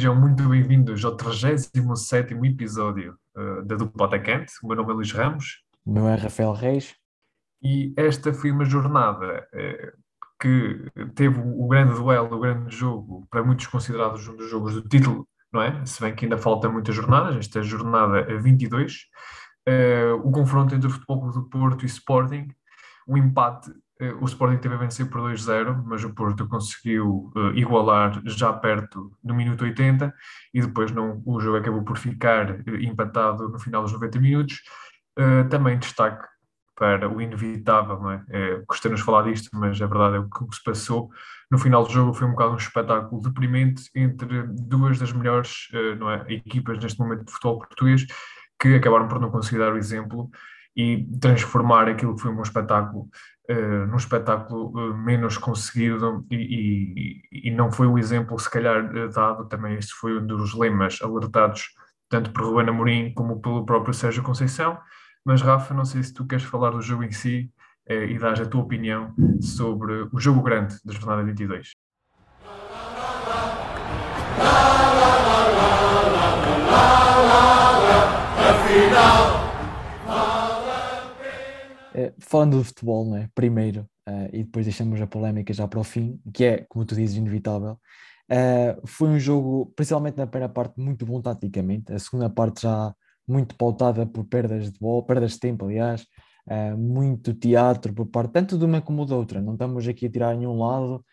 Sejam muito bem-vindos ao 37 episódio uh, da Dupla Atacante. O meu nome é Luís Ramos. O meu é Rafael Reis. E esta foi uma jornada uh, que teve o grande duelo, o grande jogo, para muitos considerados um dos jogos do título, não é? Se bem que ainda falta muitas jornadas, esta é a jornada 22. Uh, o confronto entre o Futebol Clube do Porto e Sporting, o empate eh, o Sporting teve a vencer por 2-0, mas o Porto conseguiu uh, igualar já perto do minuto 80 e depois não, o jogo acabou por ficar uh, empatado no final dos 90 minutos. Uh, também destaque para o inevitável, não é? é Gostei-nos falar disto, mas a verdade é o que se passou. No final do jogo foi um bocado um espetáculo deprimente entre duas das melhores não é, equipas neste momento de futebol português que acabaram por não conseguir dar o exemplo e transformar aquilo que foi um espetáculo uh, num espetáculo uh, menos conseguido e, e, e, não foi o exemplo, se calhar, uh, dado também. Este foi um dos lemas alertados tanto por Ruben Amorim como pelo próprio Sérgio Conceição. Mas, Rafa, não sei se tu queres falar do jogo em si e dar a tua opinião sobre o jogo grande da jornada 22. Afinal eh, falando do futebol, não é? primeiro, uh, e depois deixamos a polémica já para o fim, que é, como tu dizes, inevitável. Uh, foi um jogo, principalmente na primeira parte, muito bom taticamente, a segunda parte já muito pautada por perdas de bola, perdas de tempo, aliás, uh, muito teatro por parte tanto de uma como da outra. Não estamos aqui a tirar nenhum lado,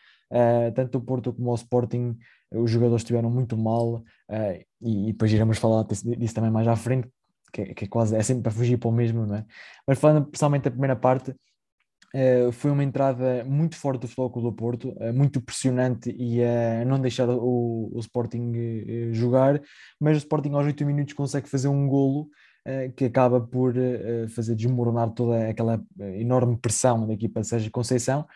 tanto o Porto como o Sporting, os jogadores estiveram muito mal, e, e, depois iremos falar disso também mais à frente, que, é, que é quase é sempre para fugir para o mesmo, não é? Mas falando principalmente da primeira parte, uh, foi uma entrada muito forte do Futebol Clube do Porto, uh, muito pressionante e a uh, não deixar o, o Sporting eh, jogar, mas o Sporting aos 8 minutos consegue fazer um golo que acaba por fazer desmoronar toda aquela enorme pressão da equipa de Sérgio Conceição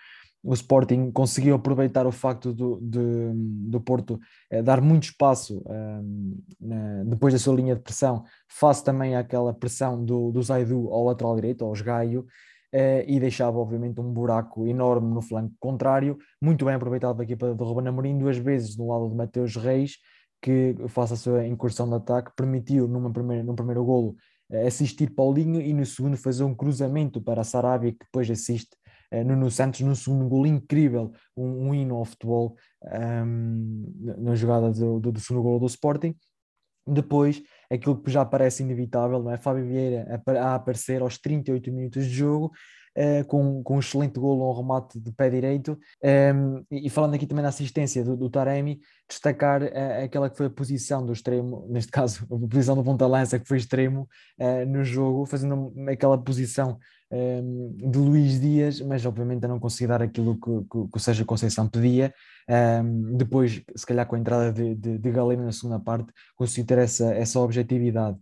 o Sporting conseguiu aproveitar o facto do, de, do Porto eh, dar muito espaço um, na, depois da sua linha de pressão, face também àquela pressão do, do Zaidu ao lateral direito, ao Esgaio, eh, e deixava obviamente um buraco enorme no flanco contrário, muito bem aproveitado da equipa do Ruben Amorim, duas vezes no lado de Mateus Reis, que face a sua incursão de ataque, permitiu numa primeira, no primeiro golo eh, assistir Paulinho e no segundo fazer um cruzamento para a Sarabia, que depois assiste Nuno Santos no segundo gol incrível, um, um hino ao futebol um, na jogada do, do, do segundo gol do Sporting. Depois, aquilo que já parece inevitável, não é? Fábio Vieira a, a aparecer aos 38 minutos de jogo, Uh, com, com um excelente golo, um remate de pé direito. Um, ehm, e, falando aqui também da assistência do, do Taremi, destacar uh, aquela que foi a posição do extremo, neste caso, a posição do ponta-lança, que foi extremo uh, no jogo, fazendo aquela posição de Luís Dias, mas obviamente eu não consegui dar aquilo que, que, que o Sérgio Conceição pedia. Um, depois, se calhar com a entrada de, de, de Galeno na segunda parte, consegui ter essa, essa objetividade.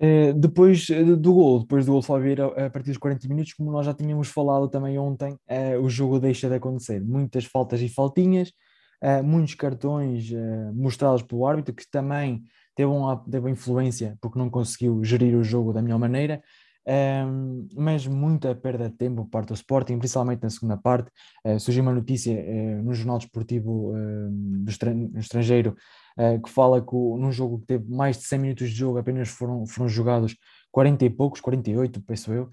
Uh, depois uh, do gol, depois do gol Fabio a partir dos 40 minutos, como nós já tínhamos falado também ontem, uh, o jogo deixa de acontecer. Muitas faltas e faltinhas, muitos cartões mostrados pelo árbitro, que também teve uma, teve uma influência porque não conseguiu gerir o jogo da melhor maneira. Um, mas muita perda de tempo por parte do Sporting, principalmente na segunda parte. Uh, surgiu uma notícia uh, no Jornal Desportivo uh, do estrangeiro que fala que o, num jogo que teve mais de 100 minutos de jogo apenas foram, foram jogados 40 e poucos, 48, penso eu,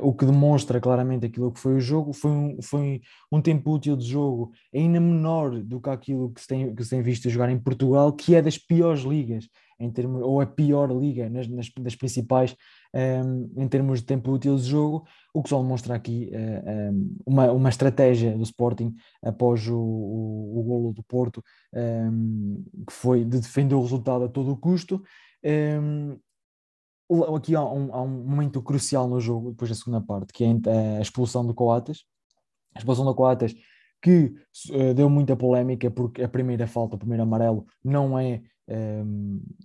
o que demonstra claramente aquilo que foi o jogo. Foi um, foi um tempo útil de jogo ainda menor do que aquilo que se tem, que se tem visto jogar em Portugal, que é das piores ligas, em termos, ou a pior liga nas, nas das principais em termos de tempo útil de jogo, o que só demonstra aqui um, uma, uma estratégia do Sporting após o, o, o golo do Porto, que foi de defender o resultado a todo o custo. aqui há um, há um, momento crucial no jogo, depois da segunda parte, que é a expulsão do Coates. A expulsão do Coates que uh, deu muita polémica porque a primeira falta, o primeiro amarelo, não é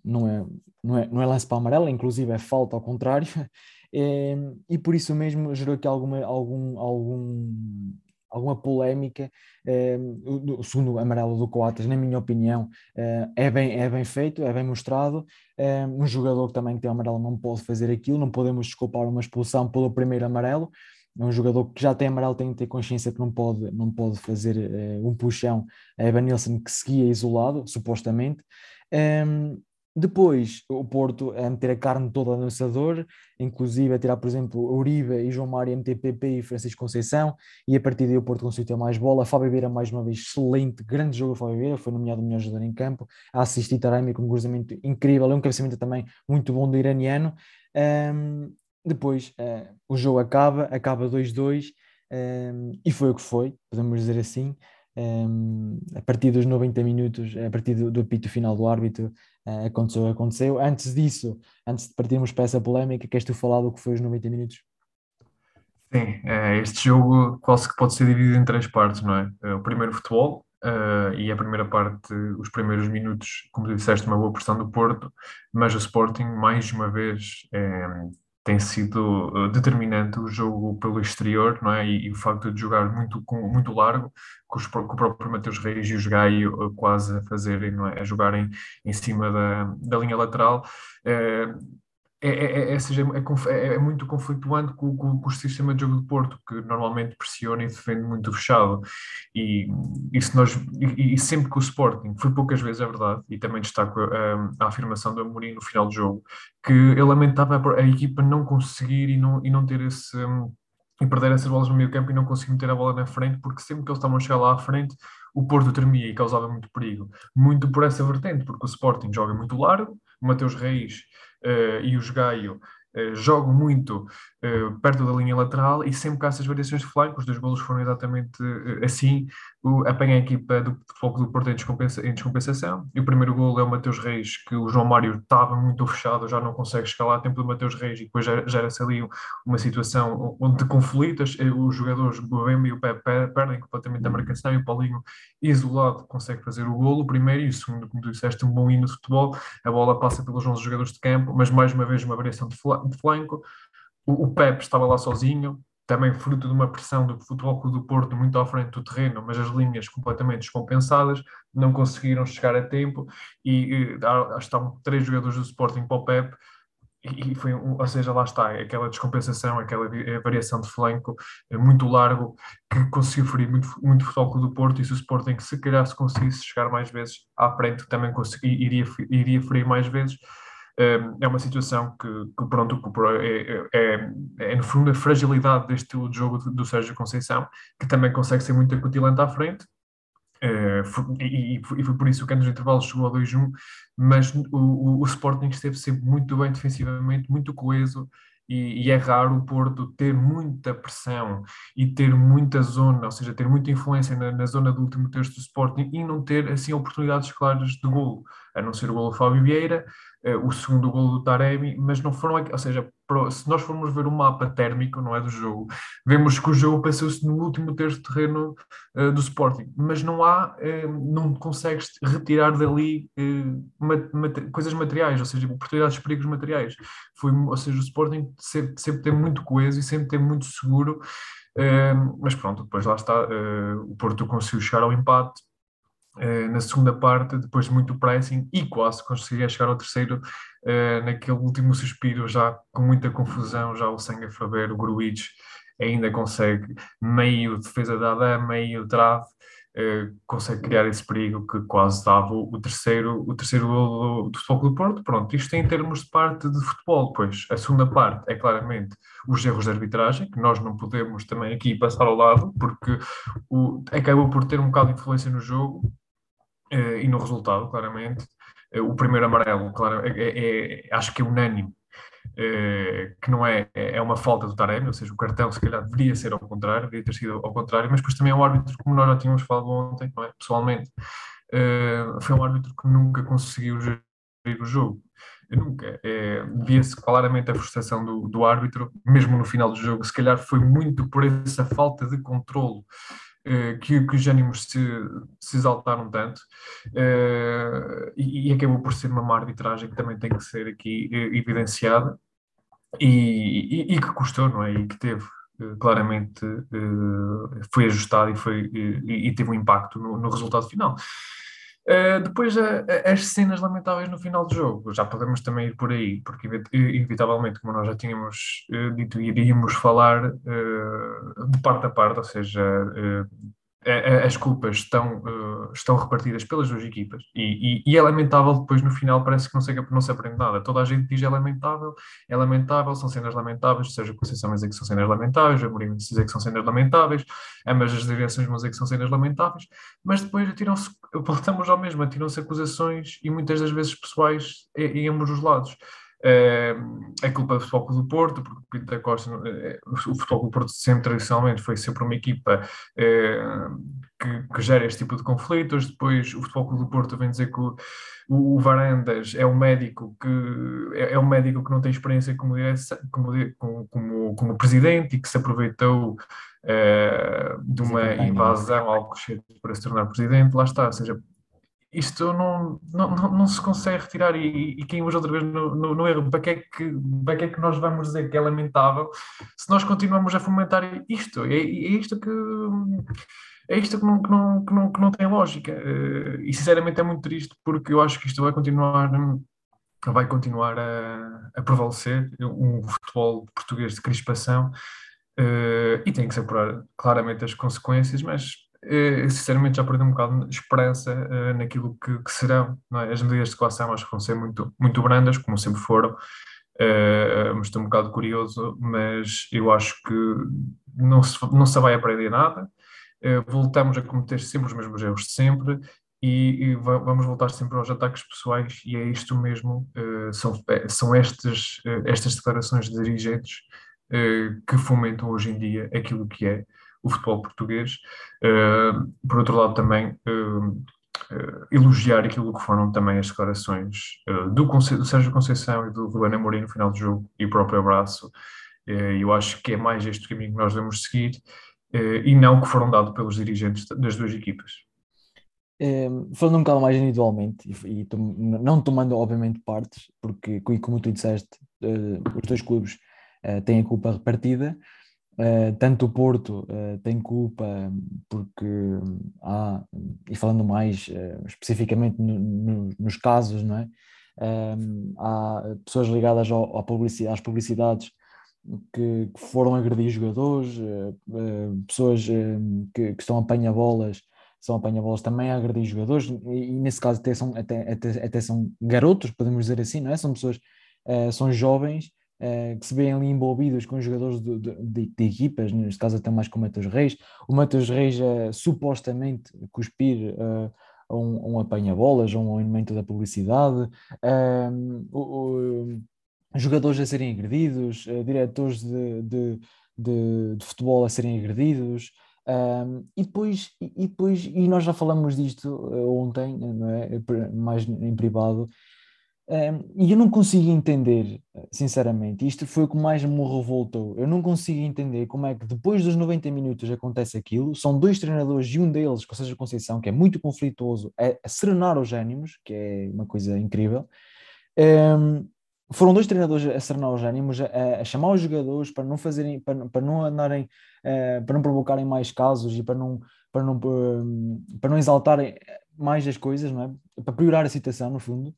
não, é, não, é, não é lance para amarelo, inclusive é falta ao contrário, e por isso mesmo gerou aqui alguma, algum, algum, alguma polémica. o, segundo amarelo do Coates, na minha opinião, eh, é bem, é bem feito, é bem mostrado. um jogador que também tem amarelo não pode fazer aquilo, não podemos desculpar uma expulsão pelo primeiro amarelo. é um jogador que já tem amarelo, tem que ter consciência que não pode, não pode fazer uh, um puxão a Evan Nilsson que seguia isolado, supostamente. Um, depois, o Porto a meter a carne toda no assador, inclusive a tirar, por exemplo, Uribe e João Mário, MTPP e Francisco Conceição, e a partir daí o Porto conseguiu ter mais bola. Fábio Vieira, mais uma vez, excelente, grande jogo Fábio Vieira, foi nomeado o melhor jogador em campo, a assistir Taremi com um cruzamento incrível, é um cabeçamento também muito bom do iraniano. Um, depois, uh, o jogo acaba, acaba 2-2, um, e foi o que foi, podemos dizer assim. Um, a partir dos 90 minutos, a partir do, do apito final do árbitro, uh, aconteceu, aconteceu. Antes disso, antes de partirmos para essa polémica, queres tu falar do que foi os 90 minutos? Sim, é, este jogo quase que pode ser dividido em três partes, não é? é o primeiro futebol, uh, e a primeira parte, os primeiros minutos, como tu disseste, uma boa pressão do Porto, mas o Sporting, mais uma vez, é, tem sido uh, determinante o jogo pelo exterior, não é? E, e, o facto de jogar muito, com, muito largo, com, os, com o próprio Mateus Reis e os Gaio uh, quase a fazerem, não é? A jogarem em cima da, da linha lateral. É, é, é, seja, é, é, muito conflituante com, com, com, o sistema de jogo do Porto, que normalmente pressiona e defende muito fechado. E, e, se nós, e, e sempre que o Sporting, foi poucas vezes, é verdade, e também destaco a, a afirmação do Amorim no final do jogo, que ele lamentava a, a equipa não conseguir e não, e não ter esse. e perder essas bolas no meio campo e não conseguir meter a bola na frente, porque sempre que eles estavam a chegar lá à frente, o Porto tremia e causava muito perigo. Muito por essa vertente, porque o Sporting joga muito largo, Mateus Reis e os Gaio jogam muito uh, perto da linha lateral e sempre há essas variações de flanco, os dois golos foram exatamente assim, o, apanha a equipa do Futebol do Porto em, descompensa, em, descompensação. E o primeiro gol é o Mateus Reis, que o João Mário estava muito fechado, já não consegue escalar a tempo do Mateus Reis, e depois gera-se ali uma situação onde de conflitos, os jogadores, o Bemba e o Pepe perdem completamente a marcação, e o Paulinho, isolado, consegue fazer o golo, o primeiro, e o segundo, como tu disseste, um bom hino de futebol, a bola passa pelos 11 jogadores de campo, mas mais uma vez uma variação de flanco, o Pepe estava lá sozinho, também fruto de uma pressão do Futebol Clube do Porto muito à frente do terreno, mas as linhas completamente descompensadas, não conseguiram chegar a tempo e, e estavam três jogadores do Sporting para o Pep e foi, ou seja, lá está, aquela descompensação, aquela variação de flanco é muito largo que conseguiu ferir muito, muito Futebol do Porto e se o Sporting se calhar se conseguisse chegar mais vezes à frente também consegui, iria, iria ferir mais vezes é uma situação que, que pronto, é, é, é, no fundo a fragilidade deste estilo de jogo do, Sérgio Conceição, que também consegue ser muito acutilante à frente, Uh, e, e, foi por isso que nos intervalos chegou a 2-1, mas o, o, o, Sporting esteve sempre muito bem defensivamente, muito coeso, e, e, é raro o Porto ter muita pressão e ter muita zona, ou seja, ter muita influência na, na zona do último terço do Sporting e não ter assim oportunidades claras de golo, a não ser o golo Fábio Vieira, o segundo gol do Taremi, mas não foram, ou seja, se nós formos ver o mapa térmico, não é do jogo, vemos que o jogo passou-se no último terço de terreno uh, do Sporting, mas não há, uh, não consegues retirar dali uh, coisas materiais, ou seja, oportunidades de perigos materiais. Foi, ou seja, o Sporting sempre, sempre tem muito coeso e sempre tem muito seguro, mas pronto, depois lá está, o Porto conseguiu chegar ao empate, Uh, na segunda parte, depois de muito pressing e quase conseguia chegar ao terceiro, uh, naquele último suspiro, já com muita confusão, já o sangue a ferver, o Gruitch ainda consegue meio defesa dada, meio trave, uh, consegue criar esse perigo que quase dava o, terceiro, o terceiro gol do, Futebol do Porto. Pronto, isto em termos de parte de futebol, pois a segunda parte é claramente os erros de arbitragem, que nós não podemos também aqui passar ao lado, porque o, acabou por ter um bocado de influência no jogo, uh, e no resultado, claramente. Uh, o primeiro amarelo, claro, é, é, é, acho que é unânime, uh, que não é, é uma falta do Taremi, ou seja, o cartão se calhar deveria ser ao contrário, deveria ter sido ao contrário, mas depois também é um árbitro, como nós já tínhamos falado ontem, é? pessoalmente, foi um árbitro que nunca conseguiu gerir o jogo. Nunca. É, Via-se claramente a frustração do, do árbitro, mesmo no final do jogo. Se calhar foi muito por essa falta de controlo que, que, os ânimos se, se exaltaram tanto uh, e, e, acabou por ser uma arbitragem que também tem que ser aqui uh, evidenciada e, e, e, que custou, não é? E que teve claramente foi ajustado e, foi, e, teve um impacto no, no resultado final. Uh, depois, uh, as cenas lamentáveis no final do jogo, já podemos também ir por aí, porque inevitavelmente, como nós já tínhamos uh, dito, iríamos falar de parte a parte, ou seja, as culpas estão, uh, estão repartidas pelas duas equipas e, e, e, é lamentável depois no final parece que não se, não se aprende nada. Toda a gente diz é lamentável, é lamentável, são cenas lamentáveis, seja Conceição dizer que são cenas lamentáveis, a Mourinho dizer que são cenas lamentáveis, ambas as direções vão dizer que são cenas lamentáveis, mas depois atiram-se, voltamos ao mesmo, atiram-se acusações e muitas das vezes pessoais em, em ambos os lados. É, culpa do Futebol Clube do Porto, porque o Pinto da Costa, é, o Futebol Clube do Porto sempre tradicionalmente foi sempre uma equipa é, que, que, gera este tipo de conflitos. Depois o Futebol Clube do Porto vem dizer que o, o Varandas é um médico que é, é, um médico que não tem experiência como, como, como, como presidente e que se aproveitou é, de uma invasão ao Alcochete para se tornar presidente. Lá está, ou seja, isto não, não, não, se consegue retirar e, e caímos outra vez no, no, no, erro. Para que, é que, para que é que nós vamos dizer que é lamentável se nós continuamos a fomentar isto? É, é isto que é isto que não, que não, que não, que não tem lógica. Eh, e sinceramente é muito triste porque eu acho que isto vai continuar vai continuar a, a prevalecer um futebol português de crispação uh, e tem que se apurar claramente as consequências, mas uh, sinceramente já perdi um bocado de esperança uh, naquilo que, que serão. É? As medidas de coação acho que vão ser muito, muito brandas, como sempre foram, mas estou um bocado curioso, mas eu acho que não se, não se vai aprender nada. Eh, voltamos a cometer sempre os mesmos erros de sempre e, e vamos voltar sempre aos ataques pessoais e é isto mesmo, uh, são, são estas, uh, estas declarações de dirigentes uh, que fomentam hoje em dia aquilo que é o futebol português. por outro lado também elogiar aquilo que foram também as declarações do, do Sérgio Conceição e do Ruben Amorim no final do jogo e o próprio abraço. eu acho que é mais este caminho que nós devemos seguir eh, e não que foram dados pelos dirigentes das duas equipas. É, falando um bocado mais individualmente e, e tom, não tomando obviamente partes, porque como tu disseste, uh, os dois clubes uh, têm a culpa repartida, uh, tanto o Porto tem culpa porque há, e falando mais especificamente no, no, nos casos, não é? há pessoas ligadas ao, publicidade, às publicidades que, que foram agredir jogadores, uh, uh, pessoas uh, que, que, estão apanha-bolas, são apanha-bolas também a agredir jogadores, e, e, nesse caso até são, até, até, até, são garotos, podemos dizer assim, não é? São pessoas, são jovens que se veem ali envolvidos com jogadores de, de, de, equipas, neste caso até mais com o Matheus Reis. O Matheus Reis supostamente cuspir um, um apanha-bolas, um elemento da publicidade. o, jogadores a serem agredidos, uh, diretores de, de, de, de, futebol a serem agredidos. Um, e depois, e, depois, e nós já falamos disto uh, ontem, não é? mais em privado, um, e eu não consigo entender, sinceramente, isto foi o que mais me revoltou. Eu não consigo entender como é que depois dos 90 minutos acontece aquilo. São dois treinadores e um deles, ou seja, Conceição, que é muito conflituoso, a, a serenar os ânimos, que é uma coisa incrível. Um, foram dois treinadores a serenar os ânimos, a, a, chamar os jogadores para não fazerem, para, para não andarem, uh, para não provocarem mais casos e para não, para não, uh, para não exaltarem mais as coisas, não é? para piorar a situação, no fundo.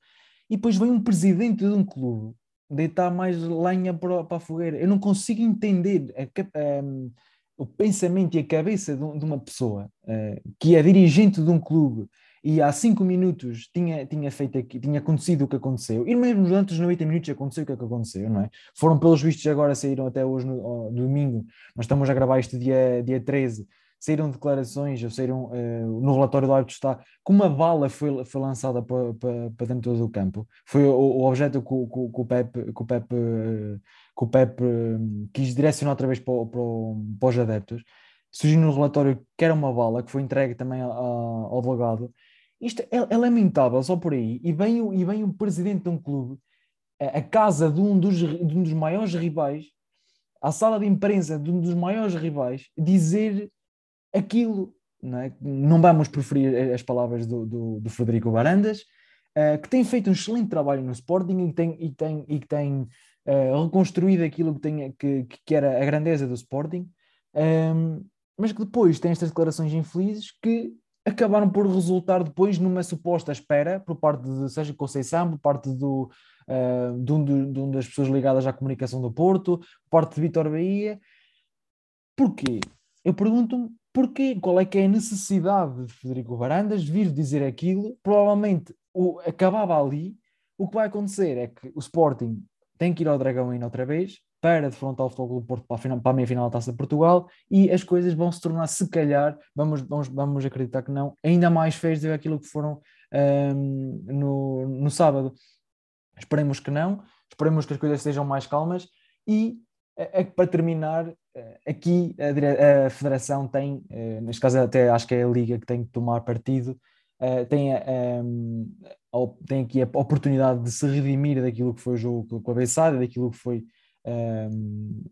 E depois vem um presidente de um clube deitar mais lenha para, para a fogueira. Eu não consigo entender a, um, o pensamento e a cabeça de, de uma pessoa uh, que é dirigente de um clube e há cinco minutos tinha, tinha feito tinha acontecido o que aconteceu, e mesmo antes dos 90 minutos aconteceu o que, é que aconteceu, não é? Foram pelos vistos agora, saíram até hoje no, no domingo, nós estamos a gravar isto dia, dia 13, saíram declarações, ou saíram uh, no relatório do árbitro está que uma bala foi, foi lançada para, para, para dentro do campo. Foi o, o objeto que o, que o Pepe, que o Pepe, que o Pepe uh, quis direcionar outra vez para, para, para os adeptos. Surgiu no relatório que era uma bala que foi entregue também a, a, ao delegado isto é, é, lamentável só por aí. E vem, e vem o presidente de um clube, a, a casa de um, dos, de um dos maiores rivais, à sala de imprensa de um dos maiores rivais, dizer aquilo. Não, é? não vamos preferir as palavras do, do, do Frederico Barandas, uh, que tem feito um excelente trabalho no Sporting e tem, e tem, e tem uh, reconstruído aquilo que, tem, que, que era a grandeza do Sporting, um, ehm, mas que depois tem estas declarações infelizes que acabaram por resultar depois numa suposta espera por parte de Sérgio Conceição, por parte do, uh, de, um de, uma das pessoas ligadas à comunicação do Porto, por parte de Vitor Bahia. Porquê? Eu pergunto-me porquê, qual é que é a necessidade de Federico Varandas vir dizer aquilo? Provavelmente o, acabava ali. O que vai acontecer é que o Sporting tem que ir ao Dragão ainda outra vez, para defrontar o Futebol do Porto para a, final, para a meia-final da Taça de Portugal e as coisas vão se tornar, se calhar, vamos, vamos, vamos acreditar que não, ainda mais feias do que aquilo que foram um, no, no sábado. Esperemos que não, esperemos que as coisas sejam mais calmas e é, para terminar, aqui a, a, Federação tem, neste caso até acho que é a Liga que tem que tomar partido, tem, um, tem aqui a oportunidade de se redimir daquilo que foi o jogo com a Bessada, daquilo que foi um,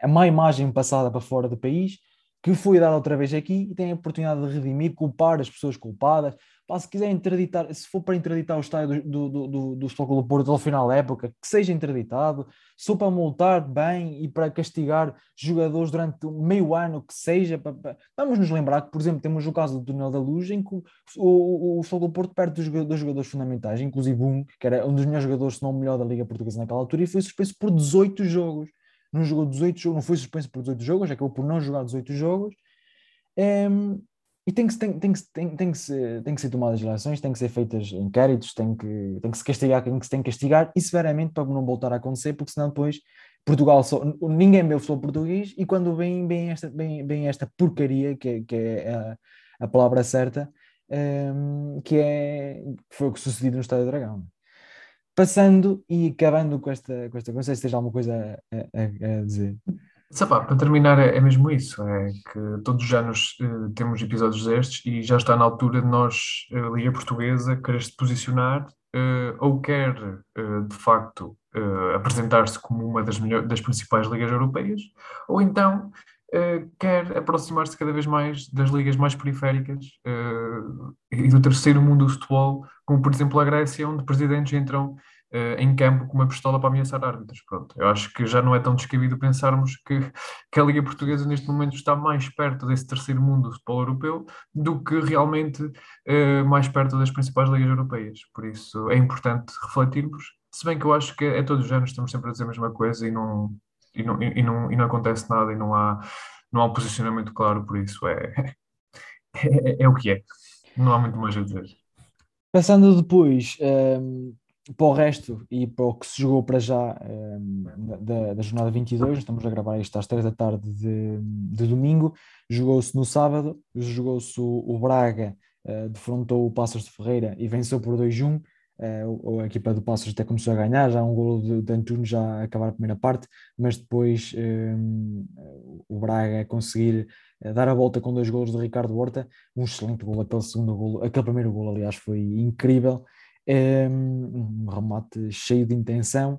a má imagem passada para fora do país, que foi dada outra vez aqui e tem a oportunidade de redimir, culpar as pessoas culpadas. Pá, se quiser interditar, se for para interditar o estádio do, do, do, do do Porto ao final da época, que seja interditado. Se for para multar, bem, e para castigar jogadores durante meio ano, que seja. Para, para... Vamos nos lembrar que, por exemplo, temos o caso do Túnel da Luz, em que o, o, do Porto perde dos, dos jogadores fundamentais, inclusive um, que era um dos melhores jogadores, se não o melhor da Liga Portuguesa naquela altura, e foi suspenso por 18 jogos não jogou 18 jogos, não foi suspenso por 18 jogos, acabou por não jogar 18 jogos. E tem que, tem, tem, tem, tem, que ser, tem que ser tomadas eleições, tem que ser feitas inquéritos, tem que, tem que se castigar quem que se tem que castigar e severamente para não voltar a acontecer, porque senão depois Portugal só, ninguém vê o futebol português e quando vem, vem, esta, vem, vem esta porcaria, que é, que é a, a palavra certa, um, ehm, que, é, foi o que sucedeu no Estádio Dragão passando e acabando com esta, com esta se tens alguma coisa a, a, a dizer. Sapá, para terminar, é, é, mesmo isso: é que todos os anos uh, temos episódios destes e já está na altura de nós, uh, Liga Portuguesa, querer se posicionar uh, ou quer de facto apresentar-se como uma das, das principais ligas europeias, ou então quer aproximar-se cada vez mais das ligas mais periféricas e do terceiro mundo do futebol, como por exemplo a Grécia, onde presidentes entram uh, em campo com uma pistola para ameaçar árbitros. Pronto, eu acho que já não é tão descabido pensarmos que, que a Liga Portuguesa neste momento está mais perto desse terceiro mundo do futebol europeu do que realmente uh, mais perto das principais ligas europeias. Por isso é importante refletirmos, se bem que eu acho que é todos os anos estamos sempre a dizer a mesma coisa e não, e não, e não, e não acontece nada e não há, não há um posicionamento claro, por isso é, é, é o que é. Não há muito mais a dizer. Passando depois um, para o resto e para o que se jogou para já um, da, da, jornada 22, estamos a gravar isto às 3 da tarde de, de domingo, jogou-se no sábado, jogou-se o, o, Braga, uh, defrontou o Passos de Ferreira e venceu por 2-1, uh, a equipa do Passos até começou a ganhar, já um golo de, de Antunes já a acabar a primeira parte, mas depois um, o Braga conseguir dar a volta com dois golos de Ricardo Horta, um excelente golo, aquele segundo golo, aquele primeiro golo aliás foi incrível, um remate cheio de intenção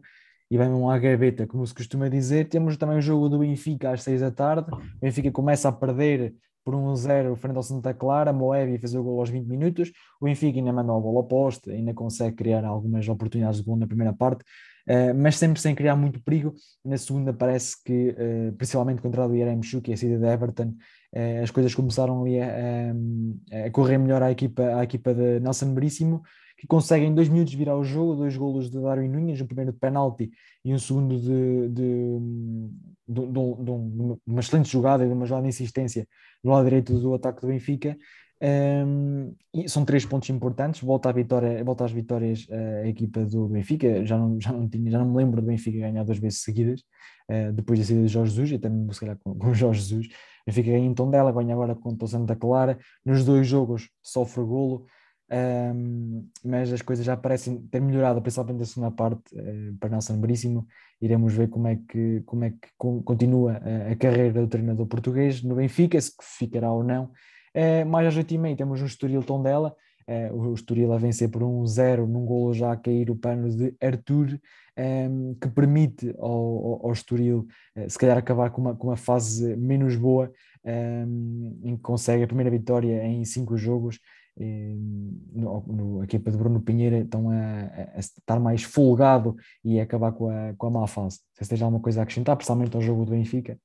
e vem um à gaveta, como se costuma dizer. Temos também o jogo do Benfica às seis da tarde. O Benfica começa a perder por 1-0 frente ao Santa Clara. Moebi fez o gol aos 20 minutos. O Benfica ainda mandou a bola oposta, ainda consegue criar algumas oportunidades de gol na primeira parte, uh, mas sempre sem criar muito perigo. Na segunda, parece que, uh, principalmente contra o Yaremchuk, que é a saída de Everton, uh, as coisas começaram ali a, a, a, correr melhor à equipa, à equipa de Nelson Veríssimo que consegue em dois minutos virar o jogo, dois golos de Darwin Nunes, o primeiro de penalti e um segundo de, de, de, de, uma excelente jogada de uma jogada de insistência do lado direito do ataque do Benfica. Um, são três pontos importantes. Volta, à vitória, volta às vitórias a equipa do Benfica. Já não, já, não tinha, já não me lembro do Benfica ganhar duas vezes seguidas, uh, depois da saída de Jorge Jesus, e também se calhar com, com Jorge Jesus. Benfica ganha em Tondela, ganha agora contra o Santa Clara. Nos dois jogos sofre golo um, mas as coisas já parecem ter melhorado, principalmente na segunda parte, uh, para Nelson Veríssimo. Iremos ver como é que, como é que continua a, a carreira do treinador português no Benfica, se ficará ou não. Uh, mais às 8h30 temos um Estoril Tondela, uh, o Estoril a vencer por 1-0, num golo já a cair o pano de Arthur, um, que permite ao, ao, ao Estoril uh, se calhar acabar com uma, com uma fase menos boa, um, em que consegue a primeira vitória em cinco jogos no, no, a equipa de Bruno Pinheiro estão a, a, estar mais folgado e a acabar com a, com a má fase. Se tens alguma coisa a acrescentar, principalmente ao jogo do Benfica.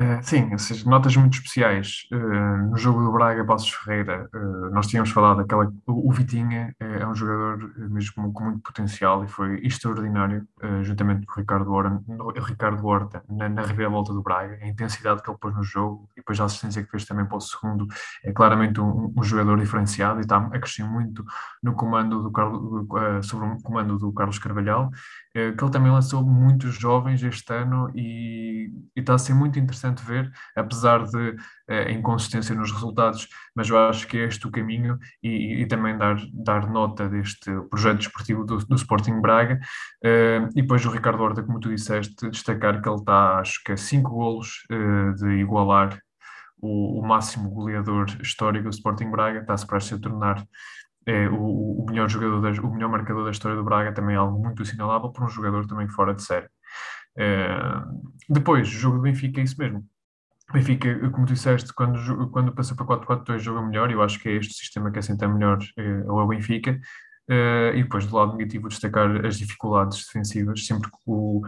Uh, sim, ou seja, notas muito especiais. Uh, no jogo do Braga, Passos Ferreira, uh, nós tínhamos falado daquela. O, Vitinha é, um jogador mesmo com muito potencial e foi extraordinário, juntamente com o Ricardo Horta, Ricardo Horta na, na reviravolta do Braga. A intensidade que ele pôs no jogo e depois a assistência que fez também para o segundo é claramente um, um jogador diferenciado e está a crescer muito no comando do Carlos, sobre o comando do Carlos Carvalhal, que ele também lançou muitos jovens este ano e, está a ser muito interessante ver, apesar de uh, inconsistência nos resultados, mas eu acho que é este o caminho e, e também dar, dar nota deste projeto desportivo do, do Sporting Braga. Uh, e depois o Ricardo Horta, como tu disseste, destacar que ele está, acho que a 5 golos uh, de igualar o, o, máximo goleador histórico do Sporting Braga, está-se prestes a tornar é, o, o, melhor jogador, o melhor marcador da história do Braga, também é algo muito assinalável para um jogador também fora de série. Eh, depois, o jogo do Benfica é isso mesmo. Benfica, como tu disseste, quando, quando passa para 4-4-2 joga melhor, eu acho que é este sistema que assenta melhor uh, ao Benfica. E depois, do lado negativo, destacar as dificuldades defensivas, sempre que o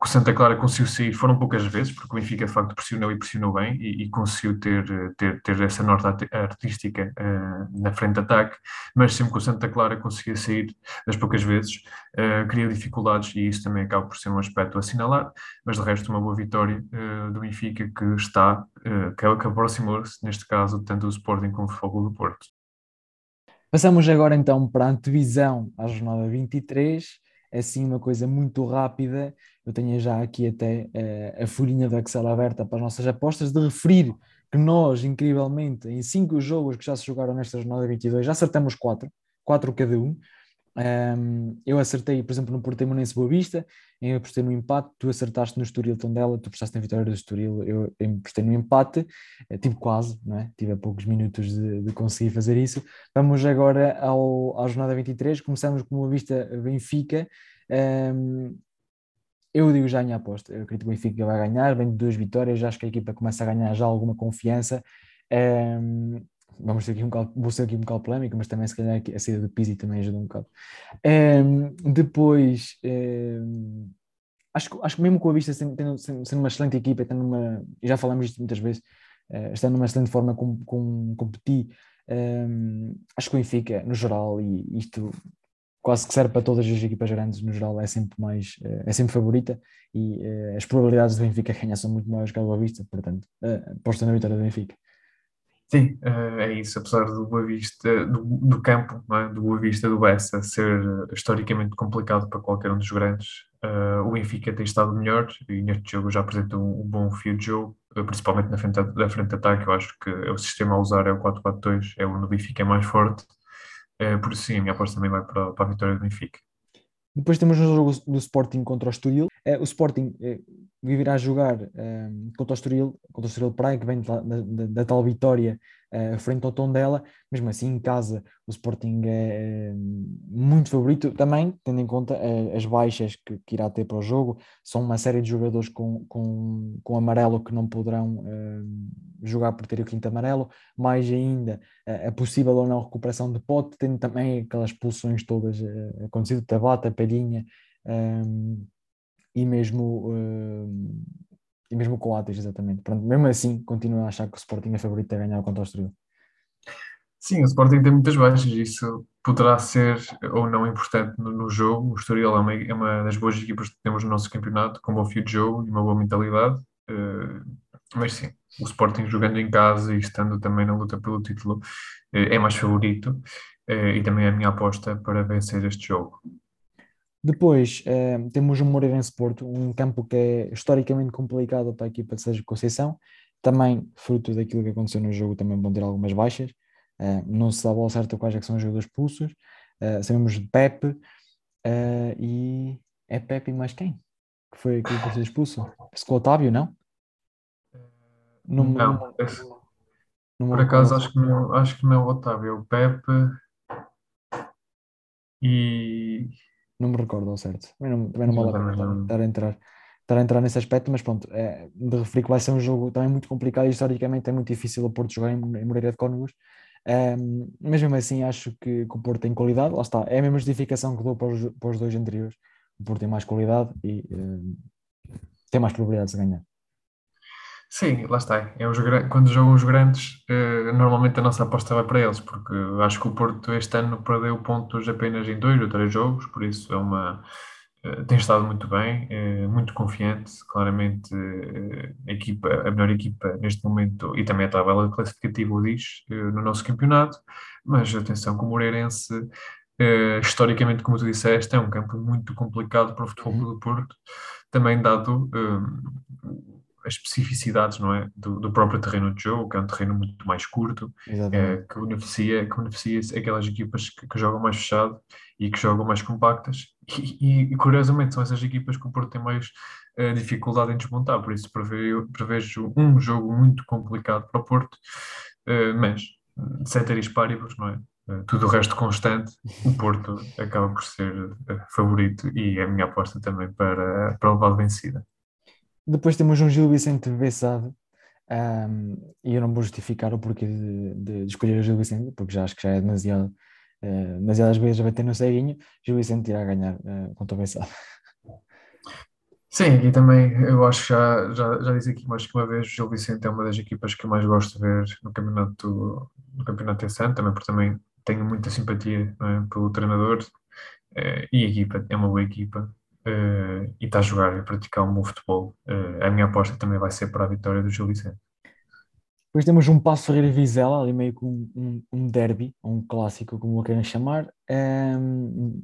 que o Santa Clara conseguiu sair foram poucas vezes, porque o Benfica de facto pressionou e pressionou bem e, e conseguiu ter, ter, ter essa nota artística uh, na frente de ataque, mas sempre que o Santa Clara conseguia sair das poucas vezes, uh, cria dificuldades e isso também acaba por ser um aspecto a assinalar, mas de resto uma boa vitória uh, do Benfica que está, que, que aproximou-se, neste caso, tanto do Sporting como do Fogo do Porto. Passamos agora então para a antevisão à jornada 23, é assim uma coisa muito rápida eu tenho já aqui até uh, a folhinha do Excel aberta para as nossas apostas, de referir que nós, incrivelmente, em cinco jogos que já se jogaram nesta jornada 22, já acertamos quatro, quatro cada um. Um, eu acertei, por exemplo, no Portimonense Boa Vista, eu apostei no empate, tu acertaste no Estoril Tondela, tu apostaste na vitória do Estoril, eu apostei no empate, eh, tive quase, não é? tive a poucos minutos de, de conseguir fazer isso. Vamos agora ao, à jornada 23, começamos com Boa Vista Benfica, um, eu digo já a minha aposta. Eu acredito que o Benfica vai ganhar, vem de duas vitórias, já acho que a equipa começa a ganhar já alguma confiança. Um, vamos ter aqui um bocado, vou ser aqui um bocado polémico, mas também se calhar a saída do Pizzi também ajuda um bocado. Um, depois, um, acho, acho que mesmo com a vista sendo, sendo, uma excelente equipa, tendo uma, já falamos isto muitas vezes, uh, estando numa excelente forma com, com competir, um, acho que o Benfica, no geral, e isto quase que serve para todas as equipas grandes, no geral é sempre mais, eh, é sempre favorita e uh, as probabilidades do Benfica ganhar são muito maiores que a Boa Vista, portanto, aposto na vitória do Benfica. Sim, uh, é isso, apesar do Boa Vista, do, do campo, é? do Boa Vista do Bessa ser historicamente complicado para qualquer um dos grandes, uh, o Benfica tem estado melhor e neste jogo já apresenta um, um bom fio de jogo, principalmente na frente, da frente de ataque, eu acho que o sistema a usar é o 4-4-2, é onde o Benfica é mais forte, é, por isso, sim, a minha aposta também vai para, para a vitória do Benfica. Depois temos o jogo do Sporting contra o Estoril. É, o Sporting é, virá jogar é, contra o Estoril, contra o Estoril Praia, que vem da, da, da tal vitória uh, frente ao Tondela, mesmo assim em casa o Sporting é, é muito favorito, também tendo em conta uh, as baixas que, que, irá ter para o jogo, são uma série de jogadores com, com, com amarelo que não poderão uh, jogar por ter o quinto amarelo, mais ainda a possível ou não recuperação de pote, tendo também aquelas expulsões todas uh, acontecido, Tabata, Palhinha, e mesmo e mesmo com o Atis, exatamente. Pronto, mesmo assim, continuo a achar que o Sporting é favorito a ganhar contra o Estoril. Sim, o Sporting tem muitas baixas, isso poderá ser ou não importante no, no jogo. O Estoril é uma, é uma, das boas equipas que temos no nosso campeonato, com um bom fio de jogo e uma boa mentalidade. Uh, mas sim, o Sporting jogando em casa e estando também na luta pelo título uh, é mais favorito uh, e também é a minha aposta para vencer este jogo. Depois uh, temos o Moreirense Porto, um campo que é historicamente complicado para a equipa de Sérgio Conceição, também fruto daquilo que aconteceu no jogo, também vão ter algumas baixas, uh, não se sabe ao certo quais é são os jogadores expulsos, uh, sabemos de Pepe, e é Pepe mais quem? Que foi aquilo que foi expulso? O Otávio, não? Não, não, não por acaso acho que, não, acho que não é o Otávio, é o Pepe e não me recordo ao certo. Também não, também não vale estar a entrar, estar a entrar nesse aspecto, mas pronto, é, de referir que vai ser um jogo também muito complicado e historicamente é muito difícil o Porto jogar em, em Moreira de Cónegos. Um, mas mesmo assim acho que, que, o Porto tem qualidade, lá está, é a mesma justificação que dou para os, para os dois anteriores. O Porto tem mais qualidade e um, tem mais probabilidades de ganhar. Sim, lá está. É os, quando jogam os grandes, eh, normalmente a nossa aposta vai para eles, porque acho que o Porto este ano perdeu pontos apenas em dois ou três jogos, por isso é uma, eh, tem estado muito bem, eh, muito confiante, claramente a equipa, a melhor equipa neste momento, e também a tabela classificativa o diz, no nosso campeonato, mas atenção que o Moreirense, historicamente, como tu disseste, é um campo muito complicado para o futebol uhum. do Porto, também dado as especificidades não é, do, do, próprio terreno de jogo, que é um terreno muito mais curto, é, que, beneficia, que beneficia aquelas equipas que, que, jogam mais fechado e que jogam mais compactas. E, e, curiosamente são essas equipas que o Porto tem mais uh, dificuldade em desmontar, por isso prevejo, prevejo um jogo muito complicado para o Porto, uh, mas ceteris paribus, não é? Tudo o resto constante, o Porto acaba por ser favorito e é a minha aposta também para, para levar vencida. Depois temos um Gil Vicente Bessade, um, e eu não vou justificar o porquê de, de, de, escolher o Gil Vicente, porque já acho que já é demasiado, uh, demasiadas vezes a bater no ceguinho. Gil Vicente irá ganhar uh, contra o Bessade. Sim, e também eu acho que já, já, já disse aqui mais que uma vez, o Gil Vicente é uma das equipas que eu mais gosto de ver no campeonato, no campeonato esse ano, também porque também tenho muita simpatia é, pelo treinador uh, e a equipa é uma boa equipa uh, e está a jogar e a praticar um bom futebol. Uh, a minha aposta também vai ser para a vitória do Gil Vicente. Depois temos um Passo Ferreira Vizela, ali meio com um, um, derby, um clássico, como o queiram chamar. Um, ehm,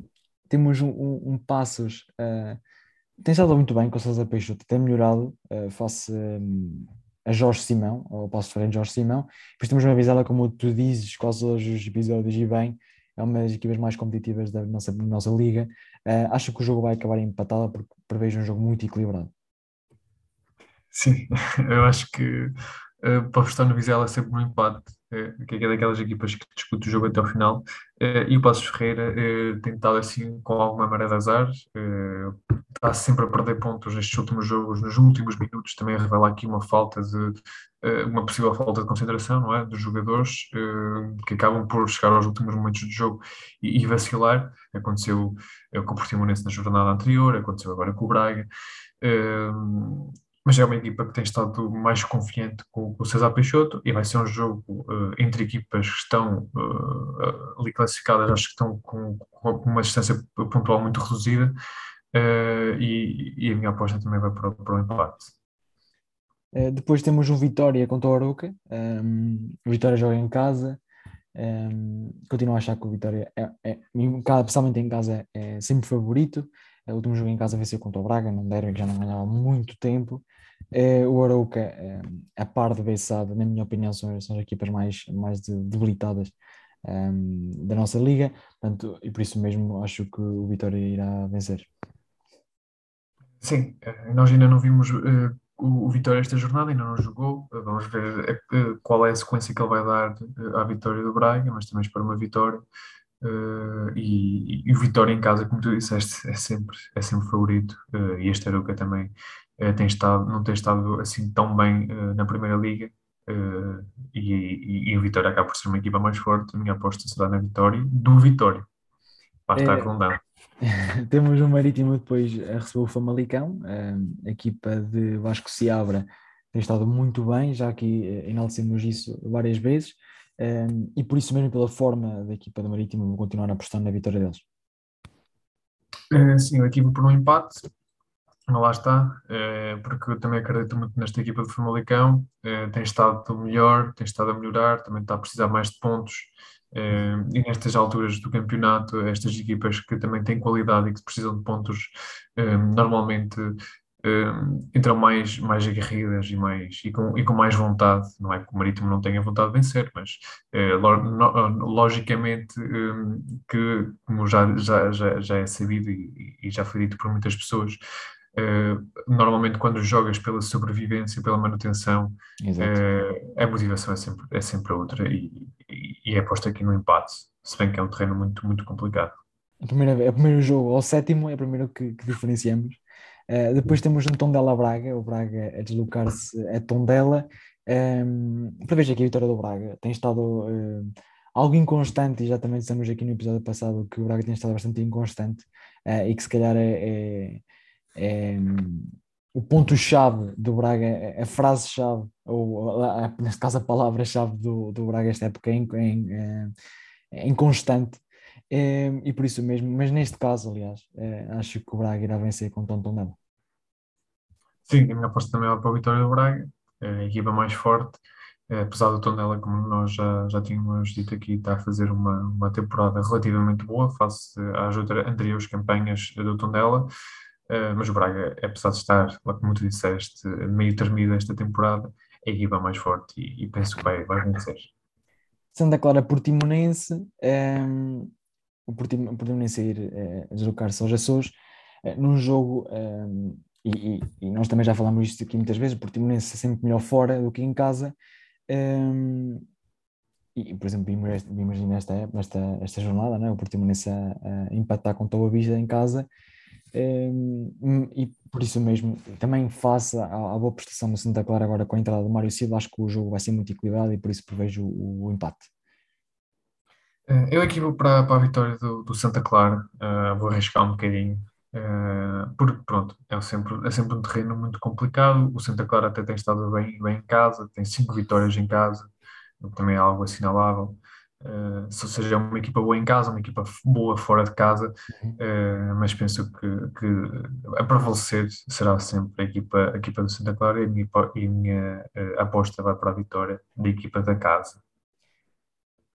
temos um, um, um Passos, uh, tem estado muito bem com o César Peixoto, tem melhorado uh, face um, a Jorge Simão, ao Passo Ferreira Jorge Simão. Depois temos uma Vizela, como tu dizes, quase todos os episódios e bem, é uma das equipas mais competitivas da nossa, da nossa liga. Uh, acho que o jogo vai acabar empatado porque prevejo um jogo muito equilibrado. Sim, eu acho que uh, para apostar no Vizela é sempre um empate, uh, que é daquelas equipas que discute o jogo até o final. Uh, e o Passos Ferreira tem estado assim com alguma maré de azar, está sempre a perder pontos nestes últimos jogos, nos últimos minutos também revela aqui uma falta de eh, uma possível falta de concentração não é? dos jogadores que acabam por chegar aos últimos momentos do jogo e, vacilar. Aconteceu com o Portimonense na jornada anterior, aconteceu agora com o Braga. Mas é uma equipa que tem estado mais confiante com, o César Peixoto e vai ser um jogo uh, entre equipas que estão uh, ali classificadas, acho que estão com, com uma distância pontual muito reduzida uh, e, e, a minha aposta também vai para, para o empate. Depois temos um Vitória contra o Aroca. Um, o Vitória joga em casa. Um, continuo a achar que o Vitória, é, é, em casa, é, sempre favorito. O último jogo em casa venceu contra o Braga, não deram que já não ganhava muito tempo. É, o Arouca, é, a par de Bessade, na minha opinião, são, são as equipas mais, mais debilitadas um, da nossa liga. Portanto, e por isso mesmo acho que o Vitória irá vencer. Sim, eh, nós ainda não vimos uh, o, Vitória esta jornada ainda não jogou, vamos ver é, qual é a sequência que ele vai dar eh, à vitória do Braga, mas também espero uma vitória. Uh, e, e, o Vitória em casa, como tu disseste, é sempre, é sempre favorito. Uh, e este Aruca também tem estado, não tem estado assim tão bem na Primeira Liga. E, e, e, o Vitória acaba por ser uma equipa mais forte. A minha aposta será na vitória do Vitória. Basta é, arredondar. Temos o Marítimo depois a receber o Famalicão, a equipa de Vasco Seabra tem estado muito bem, já que eh, enaltecemos isso várias vezes, e por isso mesmo pela forma da equipa do Marítimo vou continuar a apostar na vitória deles. Sim, a equipa por um empate, lá está, é, porque eu também acredito muito nesta equipa do Famalicão, é, tem estado melhor, tem estado a melhorar, também está a precisar mais de pontos, Uh, e nestas alturas do campeonato, estas equipas que também têm qualidade e que precisam de pontos, normalmente entram mais, mais aguerridas e, mais, e, com, e com mais vontade. Não é que o Marítimo não tenha vontade de vencer, mas logicamente que, como já, já, já, é sabido e, e já foi dito por muitas pessoas, normalmente quando jogas pela sobrevivência, pela manutenção, uh, a motivação é sempre, é sempre outra e, e, é posto aqui no empate, se bem que é um terreno muito, muito complicado. A primeira, é o primeiro jogo, ao sétimo, é o primeiro que, que diferenciamos. Uh, depois temos um Tondela Braga, o Braga a deslocar-se a Tondela. Um, para ver aqui a vitória do Braga, tem estado uh, algo inconstante, e já também dissemos aqui no episódio passado que o Braga tem estado bastante inconstante uh, e que se calhar é, é é, o ponto-chave do Braga, a frase-chave, ou neste caso a palavra-chave do, do Braga esta época em, em, em constante, e por isso mesmo, mas neste caso, aliás, acho que o Braga irá vencer com Tom Tondela. Sim, a minha aposta também é para a vitória do Braga, é a equipa mais forte, apesar do Tondela, como nós já, já tínhamos dito aqui, está a fazer uma, uma temporada relativamente boa face às anteriores campanhas do Tondela, Uh, mas o Braga, apesar de estar, como tu disseste, meio termina esta temporada, é a equipa mais forte e, e penso que vai, vai vencer. Santa Clara Portimonense, um, ehm, o Portimonense a ir uh, deslocar-se aos Açores, uh, num jogo, um, ehm, e, e, nós também já falamos isto aqui muitas vezes, o Portimonense é sempre melhor fora do que em casa, um, ehm, e, por exemplo, imagina esta, esta, esta jornada, né? o Portimonense a, a empatar com o Toa Vista em casa, um, e por isso mesmo, também face à, à, boa prestação do Santa Clara agora com a entrada do Mário Silva, acho que o jogo vai ser muito equilibrado e por isso prevejo o, o empate. Eh, eu aqui vou para, para a vitória do, do Santa Clara, uh, vou arriscar um bocadinho, uh, porque pronto, é sempre, é sempre um terreno muito complicado. O Santa Clara até tem estado bem, bem em casa, tem cinco vitórias em casa, também é algo assinalável. Uh, se seja uma equipa boa em casa, uma equipa boa fora de casa, uh, mas penso que, que, a prevalecer será sempre a equipa, a equipa do Santa Clara e a minha, e a minha uh, aposta vai para a vitória da equipa da casa.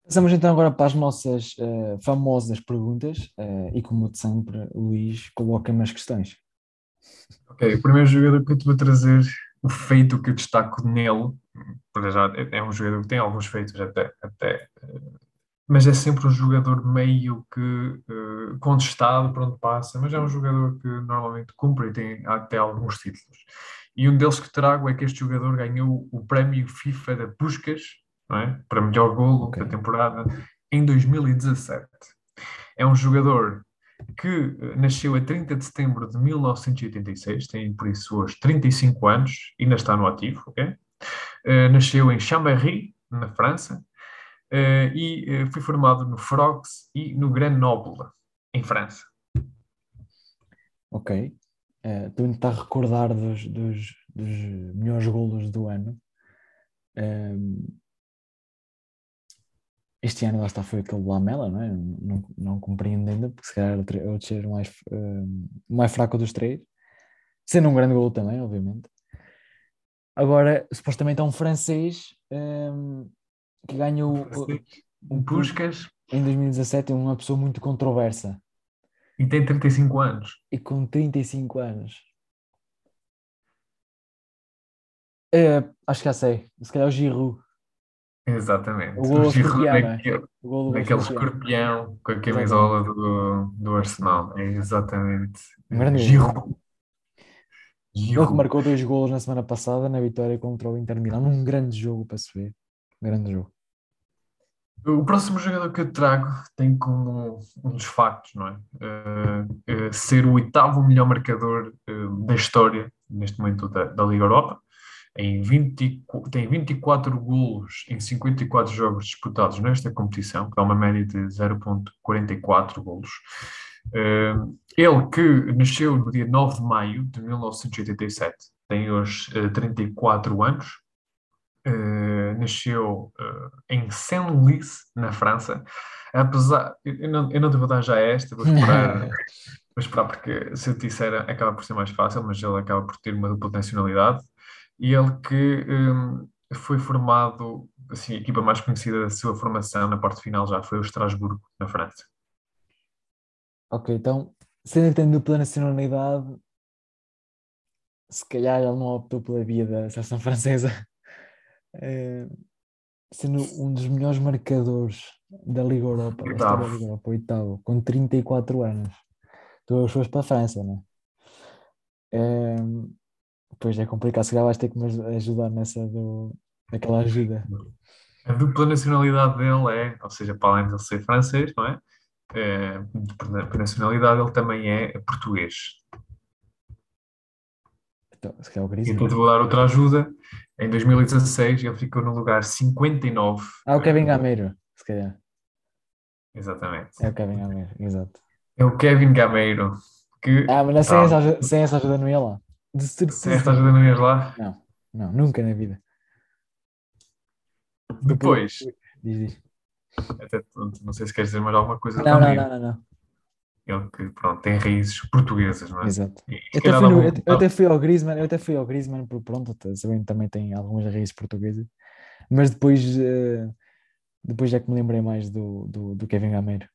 Passamos então agora para as nossas famosas perguntas e como de sempre, Luís, coloca-me as questões. Ok, o primeiro jogador que eu te vou trazer, o feito que eu destaco nele, já é, é um jogador que tem alguns feitos até, até mas é sempre um jogador meio que uh, contestado por onde passa, mas é um jogador que normalmente cumpre e tem até alguns títulos. E um deles que trago é que este jogador ganhou o prémio FIFA da Puskas, é? para melhor golo okay. da temporada, em 2017. É um jogador que eh, nasceu a 30 de setembro de 1986, tem por isso hoje 35 anos, ainda está no ativo, ok? Uh, nasceu em Chambéry, na França, uh, e uh, foi formado no Frogs e no Grenoble, em França. Ok. Uh, Estou a tentar recordar dos, dos, dos melhores golos do ano. Um, este ano lá está foi aquele Lamela, não é? Não, não compreendo ainda, porque se calhar é o ser mais, uh, mais fraco dos três. Sendo um grande gol também, obviamente. Agora, supostamente é um francês um, que ganhou um Puskas em 2017, é uma pessoa muito controversa. E tem 35 anos. E com 35 anos. É, acho que já sei. Se calhar é o Giroud. Exatamente. O, o Giroud naquele, o naquele escorpião com a camisola do, do Arsenal. É exatamente. Um Giroud. Ele que marcou dois golos na semana passada na vitória contra o Inter Milan, num grande jogo para se ver. Grande jogo. O próximo jogador que eu trago tem como um dos factos, não é? Uh, uh, ser o oitavo melhor marcador uh, da história, neste momento, da, da Liga Europa. Em 20, tem 24 golos em 54 jogos disputados nesta competição, que dá uma média de 0,44 golos. Ele que nasceu no dia 9 de maio de 1987, tem hoje 34 anos, Uh, nasceu uh, em Saint-Louis, na França. Apesar, eu não, eu não te vou dar já esta, vou esperar, vou esperar porque se eu te disser acaba por ser mais fácil, mas ele acaba por ter uma dupla nacionalidade. E ele que um, foi formado, assim, a equipa mais conhecida da sua formação na parte final já foi o Estrasburgo, na França. Ok, então, sendo que tem dupla nacionalidade, se calhar ele não optou pela via da seleção francesa é, sendo um dos melhores marcadores da Liga Europa, da Liga Europa, oitavo, com 34 anos. Tu foste para a França, não é? é pois é complicado, se calhar vais ter que me ajudar nessa do, naquela ajuda. A dupla nacionalidade dele é, ou seja, para além de ele ser francês, não é? É por nacionalidade ele também é português. Então, se calhar o E depois vou dar outra ajuda. Em 2016 ele ficou no lugar 59. Ah, o Kevin Gameiro, se calhar. Exatamente. É o Kevin Gameiro, exato. É o Kevin Gameiro. Que, ah, mas sem, essa, sem essa ajuda não ia lá. De certeza. esta ajuda não ias lá. Não, não, nunca na vida. Depois, Diz, diz. Até, não sei se queres dizer mais alguma coisa Não, não, não, não, não. Ele que, pronto, tem raízes portuguesas, não é? Exato. E, Eu até, fui no- eu- eu até fui ao Griezmann, eu até fui ao Griezmann por pronto, sabendo que também tem algumas raízes portuguesas, mas depois, eh, depois é que me lembrei mais do, do, do Kevin Gameiro.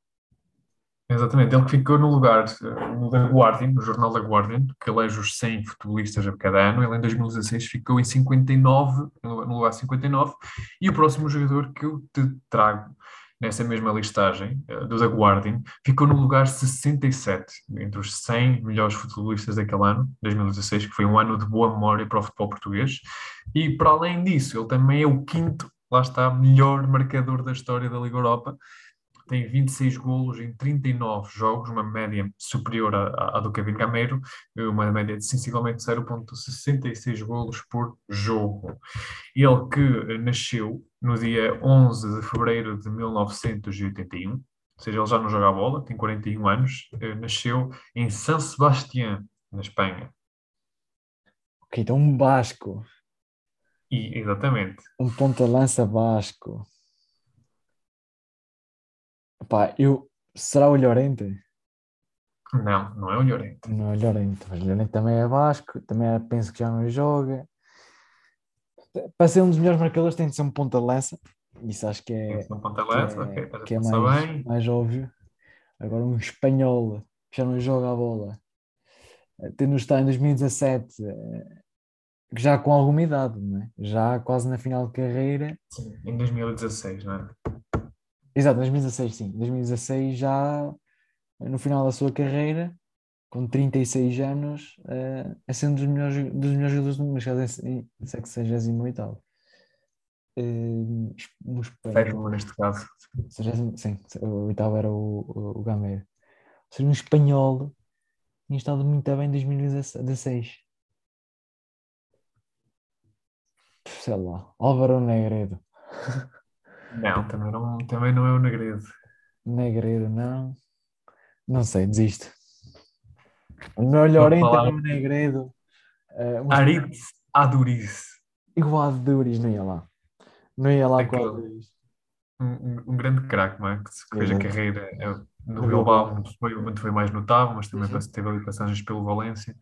Exatamente, ele que ficou no lugar eh, no da Guardian, no jornal da Guardian, que elege os 100 futebolistas a cada ano. Ele em 2016 ficou em 59, no lugar 59, e o próximo jogador que eu te trago nessa mesma listagem, eh, do da Guardian, ficou no lugar 67, entre os 100 melhores futebolistas daquele ano, 2016, que foi um ano de boa memória para o futebol português. E para além disso, ele também é o quinto, lá está, melhor marcador da história da Liga Europa tem 26 golos em 39 jogos, uma média superior à, à- do Kevin Gameiro, uma média de sensivelmente 0,66 golos por jogo. Ele que nasceu no dia 11 de fevereiro de 1981, ou seja, ele já não joga a bola, tem 41 anos, eh, nasceu em San Sebastián, na Espanha. Ok, então um Basco, E, exatamente. um ponta-lança Basco. Pá, eu, será o Llorente? Não, não é o Llorente. Não é o Llorente, mas o Llorente também é Basco, também é- penso que já não joga. Para ser um dos melhores marcadores tem de ser um ponta-lança, isso acho que é, um ponta que lança, é, ok, estás que é pensar mais, bem. mais óbvio. Agora um espanhol que já não joga a bola, tendo estado em 2017, eh, já com alguma idade, não é? já quase na final de carreira. Sim, em 2016, não é? Exato, 2016, sim. 2016 já no final da sua carreira, com 36 anos, eh, é sendo dos melhores, dos melhores jogadores do mundo, mas caso em 68. Eh, um espanhol. Sétimo neste caso. Sim, o oitavo era o, o, o Gameiro. Seja, um espanhol tinha estado muito bem em 2016. Sei lá, Álvaro Negredo. Não, também não, também não é o Negredo. Negredo, não. Não sei, desisto. Não Llorente falar- o Negredo. Uh, mas Aritz Aduriz. igual de Duris, não ia lá. Não ia lá com Aquele- a Duris. Um, um- grande craque, é? Que, fez a carreira eh, no No Bilbao, onde foi, onde foi mais notável, mas também Uhum. teve ali passagens pelo Valência.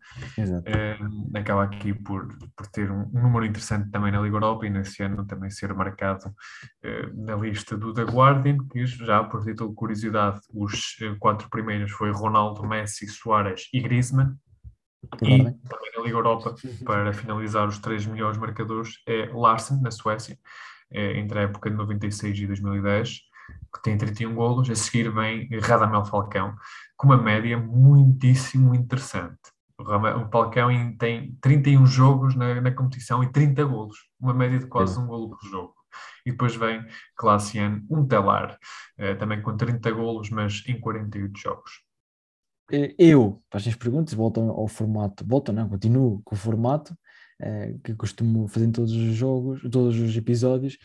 Eh, acaba aqui por, por ter um, número interessante também na Liga Europa e nesse ano também ser marcado eh, na lista do The Guardian, que já por título de curiosidade, os eh, quatro primeiros foi Ronaldo, Messi, Suárez e Griezmann. E também na Liga Europa, para finalizar os três melhores marcadores, é Larsen, na Suécia, entre a época de 96 e 2010, que tem 31 golos. A seguir vem Radamel Falcão, com uma média muitíssimo interessante. O Falcão em- tem 31 jogos na, na competição e 30 golos, uma média de quase um golo por jogo. E depois vem Classian Untelar, eh, também com 30 golos, mas em 48 jogos. Eu, para as minhas perguntas, volto ao formato, volto não, continuo com o formato eh, que costumo fazer em todos os jogos, todos os episódios.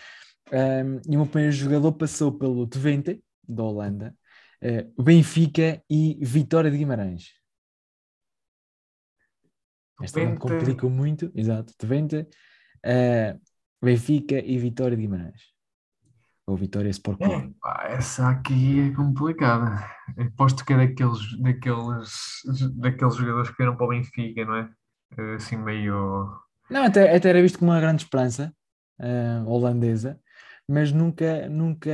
Ahm, e o meu primeiro jogador passou pelo Twente, da Holanda, eh, Benfica e Vitória de Guimarães. Esta não complica muito, exato. Twente, eh, Benfica e Vitória de Guimarães. Ou Vitória Sport Clube. É, essa aqui é complicada. Aposto que é daqueles, daqueles, daqueles jogadores que vieram para o Benfica, não é? Eh, Assim meio. Não, até, até era visto como uma grande esperança eh, holandesa, mas nunca, nunca,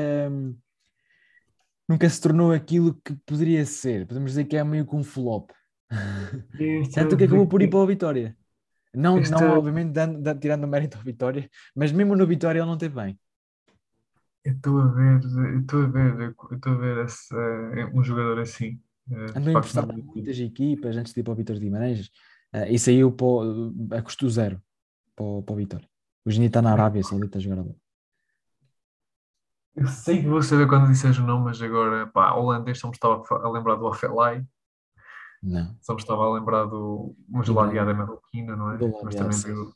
nunca se tornou aquilo que poderia ser. Podemos dizer que é meio que um flop. Tanto que acabou por ir para o Vitória. Não, não obviamente, dando, dando- tirando o mérito ao Vitória, mas mesmo no Vitória ele não teve bem. Eu estou a ver, estou a ver, estou a ver esse, eh, um jogador assim. eh, Andou emprestado a não- muitas equipas antes de ir para o Vitória de Guimarães eh, e saiu para, a custo zero para, o- para o Vitória. Hoje em dia está na Arábia Saudita a jogar a bola. Eu sei que vou saber quando disseres o nome, mas agora, pá, holandês só me estava a lembrar do Afelai, Não. só me estava a lembrar do uma Não. geladiada marroquina, não é? Do Mas também veio,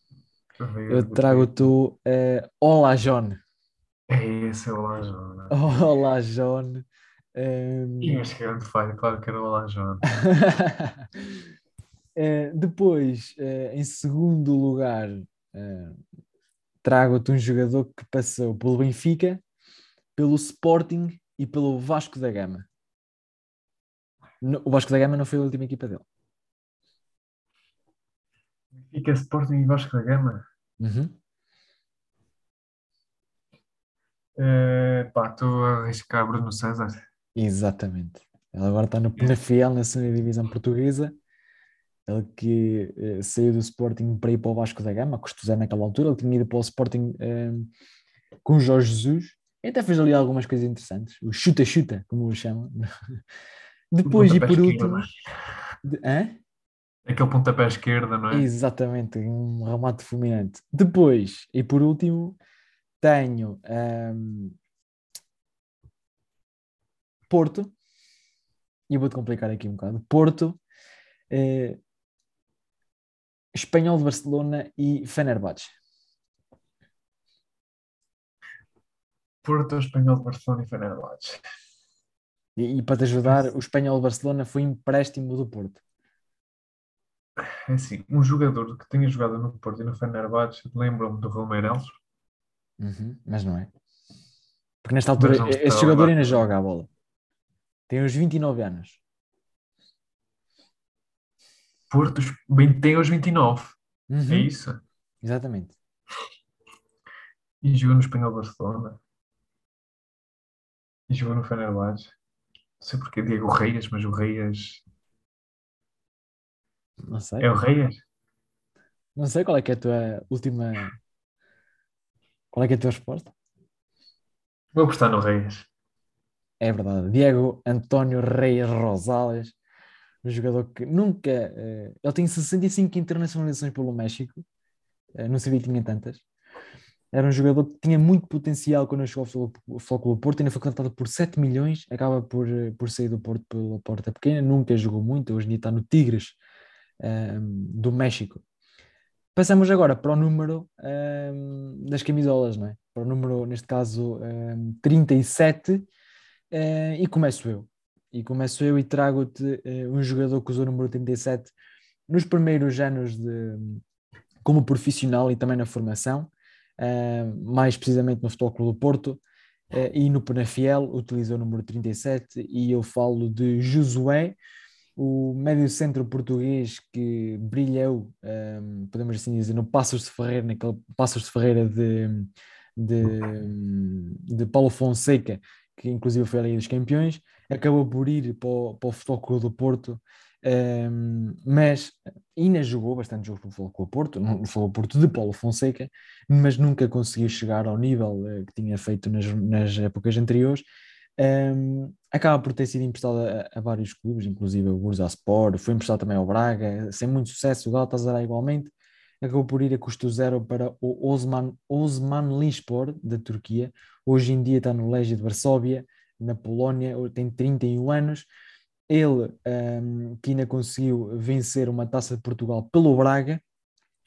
veio Eu trago-te eh, Olá John. É esse, é o Lajon. Olá, John. Ehm, Ih, mas que grande falha, claro que era o Lajon. Uh, depois, uh, em segundo lugar, trago-te um jogador que passou pelo Benfica, pelo Sporting e pelo Vasco da Gama. O Vasco da Gama não foi a última equipa dele. Benfica, Sporting e Vasco da Gama? Uhum. pá, estou a arriscar Bruno César. Exatamente. Ele agora está no Penafiel, na segunda divisão portuguesa. Ele que uh, saiu do Sporting para ir para o Vasco da Gama, custou naquela altura. Ele tinha ido para o Sporting uh, com o Jorge Jesus. E até fez ali algumas coisas interessantes. O chuta-chuta, como o chamam. Depois, e por último. É? De, hã? Aquele pontapé esquerda, não é? Exatamente, um remate fulminante. Depois, e por último, tenho um, Porto, e vou-te complicar aqui um bocado. Porto, eh, Espanhol de Barcelona e Fenerbahçe. Porto, Espanhol de Barcelona e Fenerbahçe. E, e para te ajudar, o Espanhol de Barcelona foi empréstimo do Porto. É assim, um jogador que tenha jogado no Porto e no Fenerbahçe, lembram-me do Romeirelos? Uhum, mas não é. Porque nesta altura, esse jogador ainda joga a bola. Tem uns 29 anos. Porto tem os 29. É uhum. É isso? Exatamente. E jogou no Espanhol Barcelona. E jogou no Fenerbahçe. Não sei porque Diego Reis, mas o Reis. Não sei. É o Reis? Não sei qual é que é a tua última. Qual é que é a tua resposta? Vou apostar no Reis. É verdade. Diego António Reis Rosales, um jogador que nunca. Uh, ele tem 65 internacionalizações pelo México. Uh, não sabia que tinha tantas. Era um jogador que tinha muito potencial quando chegou ao Futebol Porto, ainda foi contratado por 7 milhões, acaba por, eh, por sair do Porto pela porta pequena, nunca jogou muito, hoje em dia está no Tigres um, do México. Passamos agora para o número um, das camisolas, não é? Para o número, neste caso, um, 37, uh, e começo eu. E começo eu e trago-te uh, um jogador que usou o número 37 nos primeiros anos de, como profissional e também na formação mais precisamente no Futebol Clube do Porto, uh, e no Penafiel utilizou o número 37, e eu falo de Josué, o médio centro português que brilhou, ehm, podemos assim dizer, no Passos de Ferreira, naquele Passos de Ferreira de, de, de Paulo Fonseca, que inclusive foi a Liga dos Campeões, acabou por ir para o, para o Futebol Clube do Porto um, mas ainda jogou bastante jogos no Futebol Porto, no Futebol Porto de Paulo Fonseca, mas nunca conseguiu chegar ao nível uh, que tinha feito nas, nas épocas anteriores. Um, acaba por ter sido emprestado a, a, vários clubes, inclusive o Bursaspor, foi emprestado também ao Braga, sem muito sucesso, o Galatasaray igualmente, acabou por ir a custo zero para o Osman, Osman Lispor, da Turquia, hoje em dia está no Legia de Varsóvia, na Polónia, tem 31 anos, ele um, que ainda conseguiu vencer uma taça de Portugal pelo Braga,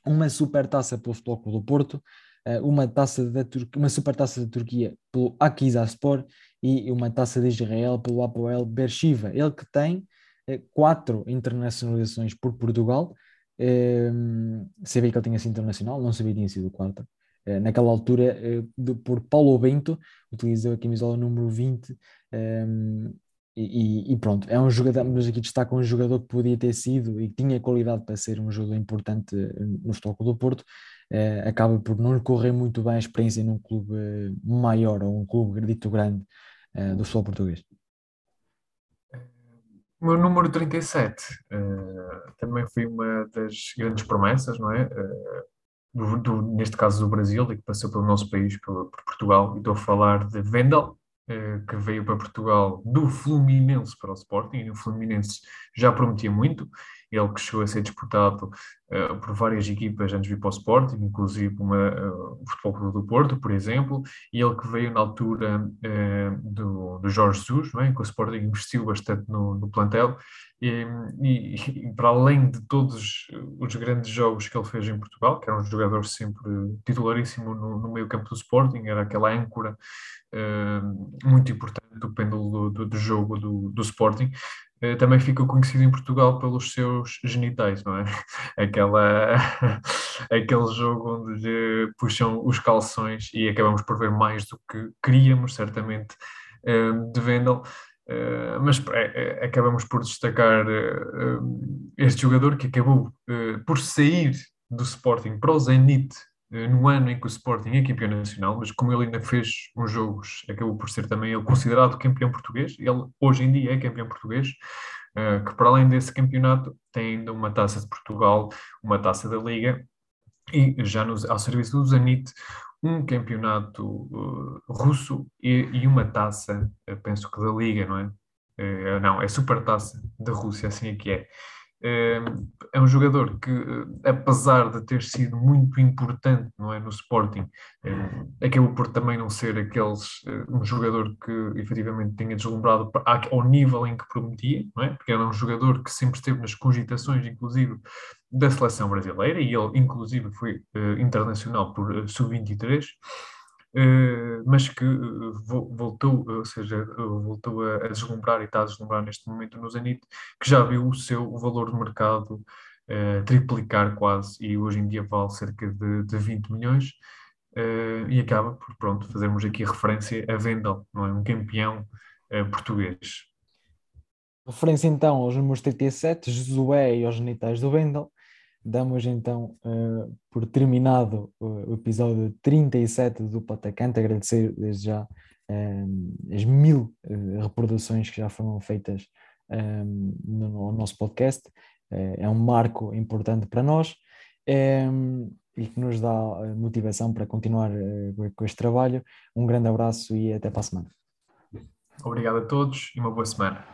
uma super taça pelo Futebol Clube do Porto, uh, uma taça da uma super taça da Turquia pelo Akizarspor e uma taça de Israel pelo Apoel Beersheva. Ele que tem uh, quatro internacionalizações por Portugal. Um, sabia que ele tinha sido internacional, não sabia que tinha sido quarta. Uh, naquela altura, por Paulo Bento, utilizou a camisola número 20 um, e, e, pronto, é um jogador, mas aqui destaca um jogador que podia ter sido e que tinha qualidade para ser um jogador importante no Futebol do Porto, eh, acaba por não correr muito bem a experiência num clube maior ou um clube dito grande eh, do futebol português. O meu número 37 uh, também foi uma das grandes promessas, não é? Uh, do, do, neste caso do Brasil, e que passou pelo nosso país, pelo, por Portugal, e estou a falar de Vendel, eh, que veio para Portugal do Fluminense para o Sporting, e o Fluminense já prometia muito, ele que chegou a ser disputado uh, por várias equipas antes de vir para o Sporting, inclusive uma, uh, o Futebol Clube do Porto, por exemplo, e ele que veio na altura uh, do, do Jorge Jesus, não é? que o Sporting investiu bastante no, no plantel, e, e, e, para além de todos os grandes jogos que ele fez em Portugal, que era um jogador sempre titularíssimo no, no meio campo do Sporting, era aquela âncora muito importante do pêndulo do, do, do jogo do, do Sporting, também ficou conhecido em Portugal pelos seus genitais, não é? Aquela, aquele jogo onde lhe puxam os calções e acabamos por ver mais do que queríamos, certamente, de Vendel. Uh, mas é, é, acabamos por destacar uh, este jogador que acabou por sair do Sporting para o Zenit no ano em que o Sporting é campeão nacional, mas como ele ainda fez uns jogos, acabou por ser também ele considerado campeão português. Ele hoje em dia é campeão português, que para além desse campeonato tem ainda uma taça de Portugal, uma taça da Liga e já nos, ao serviço do Zenit um campeonato uh, russo e, e, uma taça, penso que da Liga, não é? Uh, não, é Supertaça da Rússia, assim é que é. Uh, é um jogador que, apesar de ter sido muito importante não é, no Sporting, acabou por também não ser aqueles, um jogador que efetivamente tinha deslumbrado ao nível em que prometia, não é? porque era um jogador que sempre esteve nas cogitações, inclusive da seleção brasileira, e ele, inclusive, foi internacional por uh, sub-23, uh, mas que voltou, ou seja, voltou a, deslumbrar e está a deslumbrar neste momento no Zenit, que já viu o seu valor de mercado triplicar quase, e hoje em dia vale cerca de, de 20 milhões. e acaba por pronto, fazermos aqui referência a Vendel, não é? um campeão português. Referência então aos números 37, Josué e aos genitais do Vendel damos então uh, por terminado o episódio 37 do Patacante, agradecer desde já uh, as mil uh, reproduções que já foram feitas no, no, nosso podcast, é um marco importante para nós e que nos dá motivação para continuar com este trabalho. Um grande abraço e até para a semana. Obrigado a todos e uma boa semana.